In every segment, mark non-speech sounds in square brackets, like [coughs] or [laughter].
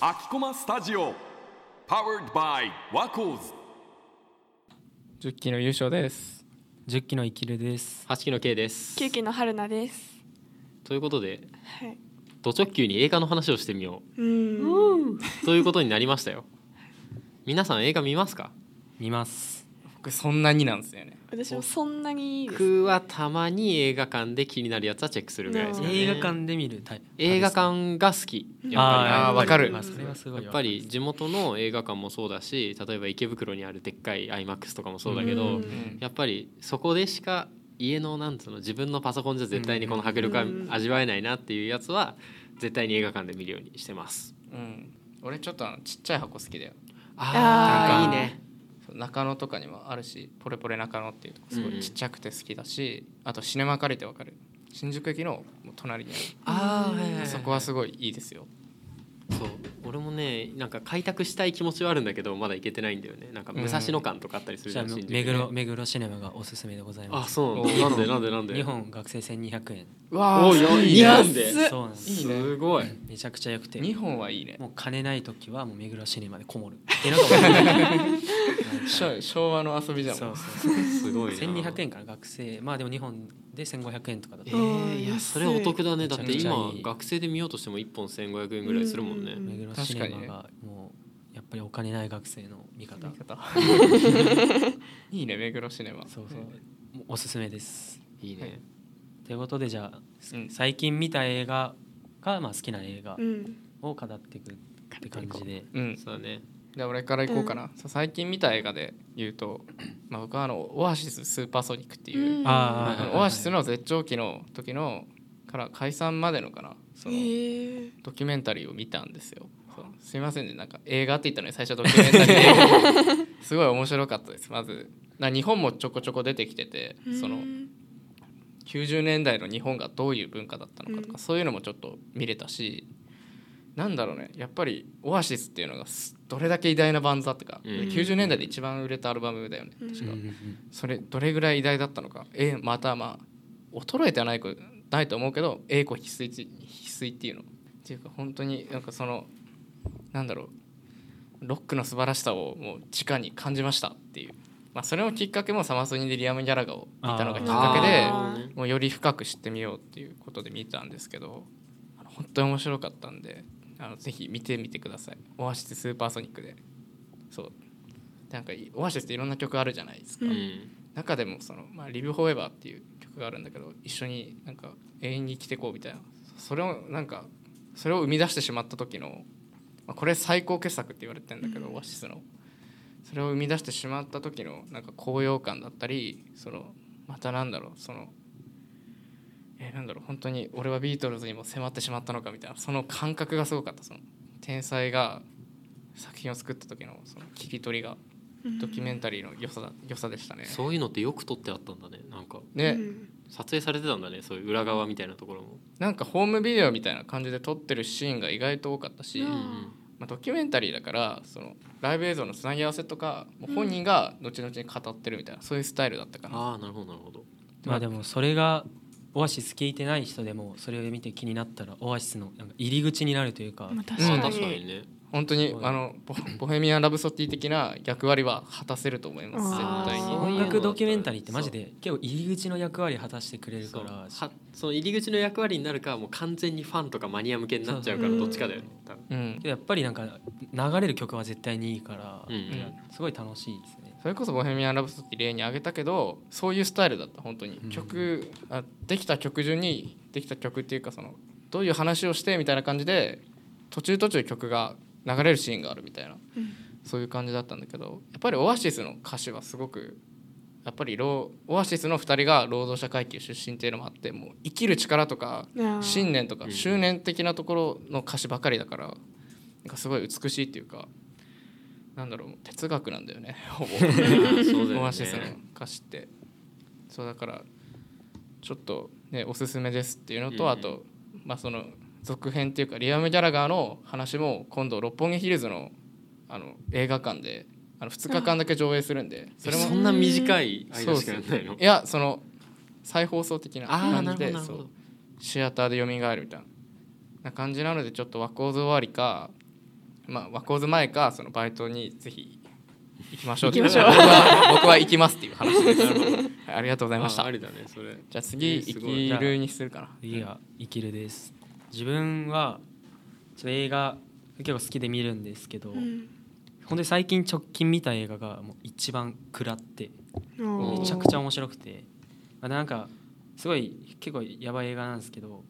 秋駒スタジオ。Powered by ワコーズ10期の優勝です。10期の生きるです。八期の K です。九期の春菜です。ということではい。ド直球に映画の話をしてみよう。ん。うということになりましたよ。皆さん映画見ますか？見ます僕そんなになんですよね。私もそんなにいいです。僕はたまに映画館で気になるやつはチェックするぐらいですかね。映画館で見るタイプ。映画館が好き。やっあーわかる。まあそれはすごいぱりやっぱり地元の映画館もそうだし例えば池袋にあるでっかい IMAX とかもそうだけど、うん。やっぱりそこでしか家のなんつうの自分のパソコンじゃ絶対にこの迫力はうん味わえないなっていうやつは絶対に映画館で見るようにしてます。うん。俺ちょっとあのちっちゃい箱好きだよ。あーいいね。中野とかにもあるしポレポレ中野っていうとこすごうんうん。いちっちゃくて好きだし、あとシネマ借りてわかる？新宿駅の隣にああ、はいはいはいあるそこはすごいいいですよそう。俺もねなんか開拓したい気持ちはあるんだけどまだ行けてないんだよね。なんか武蔵野館とかあったりするじゃあじゃん、新宿ね。目黒目黒シネマがおすすめでございます。あそう。なんなんでなんでなんで？日本学生1200円。うわおいやいい日ね。本でそうなんです。いい。ねすごい。めちゃくちゃ良くて。日本はいいね。もう金ない時はもう目黒シネマでこもる。[laughs] ってのがなんか昭昭和の遊びじゃん。そうもうそう。すごいな。1200円から学生。まあでも日本で1500円とかだと。えー、いやそれはお得だね。だって今学生で見ようとしても1本1500円ぐらいするもんね、うん目黒シネマ確かがもうやっぱりお金ない学生の味方。見方。[laughs] いいね目黒シネマ。そうそう。おすすめです。いいね、はい。ということでじゃあうん。最近見た映画がまあ好きな映画うん。を語っていくって感じで。うん。そうだね。じゃあ俺から行こうかな、そう最近見た映画で言うと、まあ、僕はあのオアシススーパーソニックっていう、うん。オアシスの絶頂期の時のから解散までのかな？その。ドキュメンタリーを見たんですよ。すいませんね。なんか映画って言ったのに最初ドキュメンタリーで。[laughs] すごい面白かったです。まずな日本もちょこちょこ出てきててそのうん90年代の日本がどういう文化だったのかとか、うん。そういうのもちょっと見れたしなんだろうね。やっぱりオアシスっていうのがすどれだけ偉大なバンドだったか、うん。90年代で一番売れたアルバムだよね。うん。確か、うんそれどれぐらい偉大だったのか。えまたまあ衰えてはないこないと思うけど栄光必須必須っていうのっていうか本当になんかそのなんだろうロックの素晴らしさをもう直に感じましたっていう、まあ、それのきっかけもサマソニでリアム・ギャラガを見たのがきっかけでもうより深く知ってみようっていうことで見たんですけど本当に面白かったんであのぜひ見てみてください。オアシススーパーソニックで。そう。なんかいオアシスっていろんな曲あるじゃないですか、うん、中でもその「まあ、リブ・フォーエバー」っていう曲があるんだけど一緒になんか永遠に生きてこうみたいな。それをなんかそれを生み出してしまった時の、まあ、これ最高傑作って言われてるんだけど、オアシスの。それを生み出してしまった時のなんか高揚感だったりそのまたなんだろうそのえーなんだろう本当に俺はビートルズにも迫ってしまったのかみたいなその感覚がすごかった。その天才が作品を作った時のその聞き取りがドキュメンタリーの良さだ良さでしたね。そういうのってよく撮ってあったんだね。なんかね、うん撮影されてたんだねそういう裏側みたいなところも、なんかホームビデオみたいな感じで撮ってるシーンが意外と多かったし、まあ、ドキュメンタリーだからそのライブ映像のつなぎ合わせとかもう本人が後々に語ってるみたいなそういうスタイルだったかな。ああなるほどなるほど。まあでもそれがオアシス聞いてない人でもそれを見て気になったらオアシスのなんか入り口になるというか。まあ確うんかに。ね本当にあのボ [coughs] ボヘミアン・ラブソティ的な役割は果たせると思います絶対に。音楽ドキュメンタリーってマジで結構入り口の役割果たしてくれるから。はその入り口の役割になるかもう完全にファンとかマニア向けになっちゃうからどっちかだよねやっぱりなんか流れる曲は絶対にいいから、うんうん。すごい楽しいですね。それこそ「ボヘミアン・ラブソティ」例に挙げたけどそういうスタイルだった本当に。うん。曲あできた曲順にできた曲っていうかそのどういう話をしてみたいな感じで途中途中曲が流れるシーンがあるみたいな。うん。そういう感じだったんだけどやっぱりオアシスの歌詞はすごくやっぱりローオアシスの2人が労働者階級出身っていうのもあってもう生きる力とか信念とかうん。執念的なところの歌詞ばかりだからなんかすごい美しいっていうかなんだろう哲学なんだよね [laughs] ほぼ。ね。オアシスの歌詞って。そうだからちょっとねおすすめですっていうのと、うん。あとまあその続編っていうかリアム・ギャラガーの話も今度六本木ヒルズのあの映画館であの2日間だけ上映するんで [laughs] それもそんな短い間しかやんないの？いやその再放送的な感じでそう。シアターで蘇るみたいなな感じなのでちょっとワコーズ終わりかまあワコーズ前かそのバイトにぜひ行きましょうって行きましょう。僕は僕は行きますっていう話です、はい、ありがとうございました。あありだねそれじゃあ次生きるにするかな。次は生きるです自分はちょっと映画結構好きで見るんですけど、うん。本当に最近直近見た映画がもう一番食らってめちゃくちゃ面白くて、まあ、なんかすごい結構やばい映画なんですけど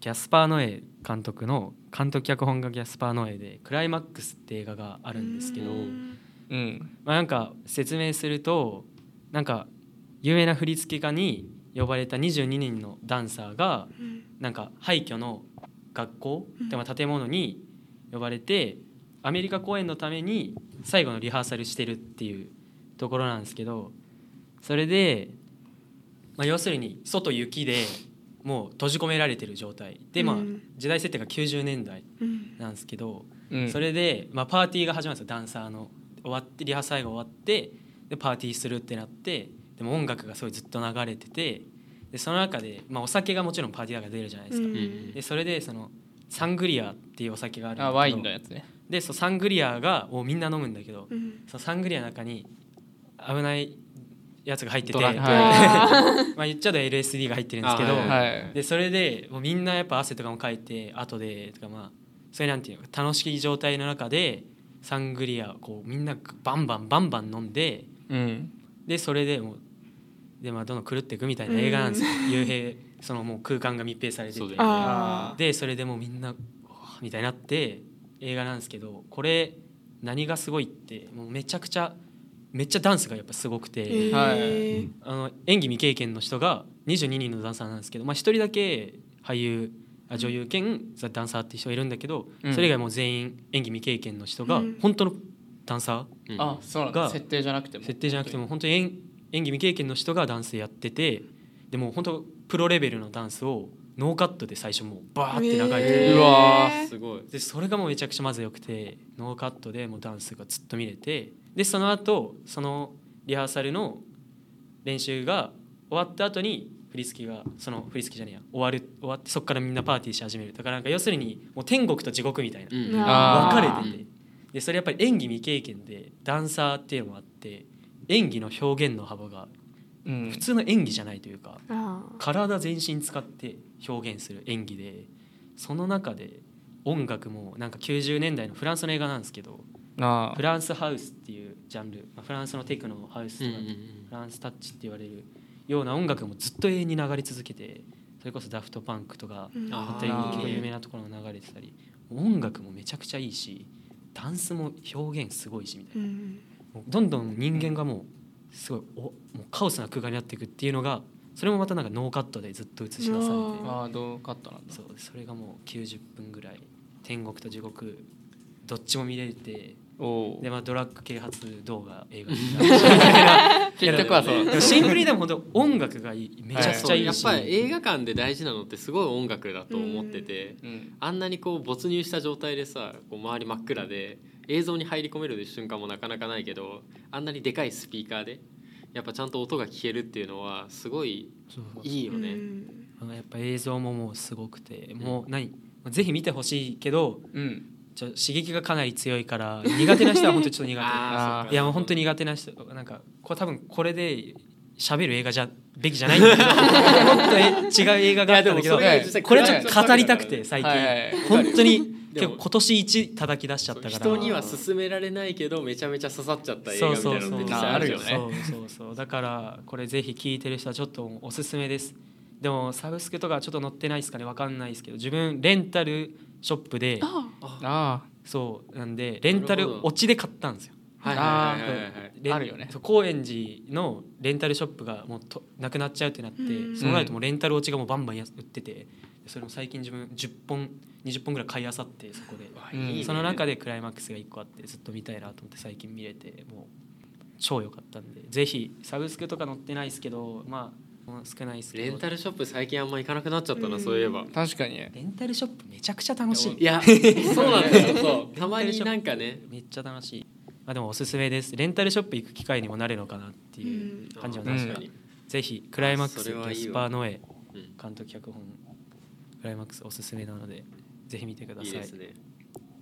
ギャスパー・ノエ監督の監督脚本がギャスパー・ノエで「クライマックス」って映画があるんですけど、うん。うん。まあ、なんか説明するとなんか有名な振付家に呼ばれた22人のダンサーがうん。なんか廃墟の学校うん。でも建物に呼ばれてアメリカ公演のために最後のリハーサルしてるっていうところなんですけどそれで、まあ、要するに外雪でもう閉じ込められてる状態。で、まあうん、時代設定が90年代うん。なんですけど、うん。それで、まあ、パーティーが始まるんですよ。ダンサーの終わってリハーサルが終わってでパーティーするってなってでも音楽がすごいずっと流れててでその中で、まあ、お酒がもちろんパーティーだから出るじゃないですか、うん。でそれでそのサングリアっていうお酒があるあワインのやつね。でそうサングリアがをみんな飲むんだけど、うん。そのサングリアの中に危ないやつが入ってて、ドラッグ。[laughs] まはあ言っちゃうと LSD が入ってるんですけど、あはい。はい。でそれでもうみんなやっぱ汗とかもかいて後でとかまあそれなんていうの楽しい状態の中でサングリアをこうみんなバンバンバンバン飲んでうん。でそれでもうでまあどんどん狂っていくみたいな映画なんですよ、幽閉そのもう空間が密閉されてて。でそれでもうみんなみたいになって映画なんですけどこれ何がすごいってもうめちゃくちゃめっちゃダンスがやっぱすごくて。えー。はい。あの演技未経験の人が22人のダンサーなんですけど、まあ、1人だけ俳優あ女優兼ザダンサーっていう人がいるんだけど、うん。それ以外もう全員演技未経験の人がうん。本当のダンサうん。あそうなん設定じゃなくてーも。設定じゃなくても本当に演演技未経験の人がダンスやっててでも本当プロレベルのダンスをノーカットで最初もうバーって流れてえーうわすごい。でそれがもうめちゃくちゃまず良くてノーカットでもうダンスがずっと見れてでその後そのリハーサルの練習が終わった後に振り付けがその振り付けじゃねえや終わる終わってそこからみんなパーティーし始める。だからなんか要するにもう天国と地獄みたいな。うん。分かれてて。でそれやっぱり演技未経験でダンサーっていうのもあって演技の表現の幅がうん。普通の演技じゃないというかあ体全身使って表現する演技でその中で音楽もなんか90年代のフランスの映画なんですけどあフランスハウスっていうジャンルまあフランスのテクノハウスとかうんうんうん。フランスタッチって言われるような音楽もずっと永遠に流れ続けてそれこそダフトパンクとか本当に結構有名なところが流れてたり音楽もめちゃくちゃいいしダンスも表現すごいしみたいな。うんもうどんどん人間がもうすごいおもうカオスな空間になっていくっていうのがそれもまたなんかノーカットでずっと映し出されてああどうカットなんだ。そうそれがもう90分ぐらい天国と地獄どっちも見れておおでまあドラッグ啓発動画映画 [laughs] 結局はそう。でもシンプルにでも本当音楽がいいめちゃくちゃいいし、やっぱり映画館で大事なのってすごい音楽だと思ってて、うん。あんなにこう没入した状態でさこう周り真っ暗で映像に入り込める瞬間もなかなかないけどあんなにでかいスピーカーでやっぱちゃんと音が聞けるっていうのはすごいいいよね。うん。あのやっぱ映像ももうすごくてもう何ぜひ見てほしいけどうん。ちょ刺激がかなり強いから苦手な人は本当にちょっと苦手。[laughs] いやもう本当に苦手な人なんかこれ多分これで喋る映画じゃべきじゃないんだけどもっとえ違う映画があったんだけどこれちょっと語りたくて最近。はいはいはい。本当に結構今年一叩き出しちゃったから。人には勧められないけどめちゃめちゃ刺さっちゃった映画みたいなのって実際あるよね。そうそうそう。だからこれぜひ聞いてる人はちょっとおすすめです。でもサブスクとかちょっと載ってないですかね？わかんないですけど。自分レンタルショップでああそう。なんでレンタルなるほど落ちで買ったんですよはいはいはいあるよね。そう高円寺のレンタルショップがもうとなくなっちゃうってなってうん。そうなるともうレンタル落ちがもうバンバンや売っててそれも最近自分10本20本ぐらい買いあさってそこで。うんいいね。その中でクライマックスが1個あってずっと見たいなと思って最近見れてもう超良かったんで。ぜひサブスクとか載ってないですけどまあ少ないですけど。レンタルショップ最近あんま行かなくなっちゃったな、そういえば。確かに。ねレンタルショップめちゃくちゃ楽しい。いやそうなんだよ。そう。たまになんかね。めっちゃ楽しい。まあでもおすすめです。レンタルショップ行く機会にもなるのかなっていう感じはうん確かに、ぜひクライマックスそれはいいわ。ギャスパーノエうん。監督脚本クライマックスおすすめなのでぜひ見てください。いいですね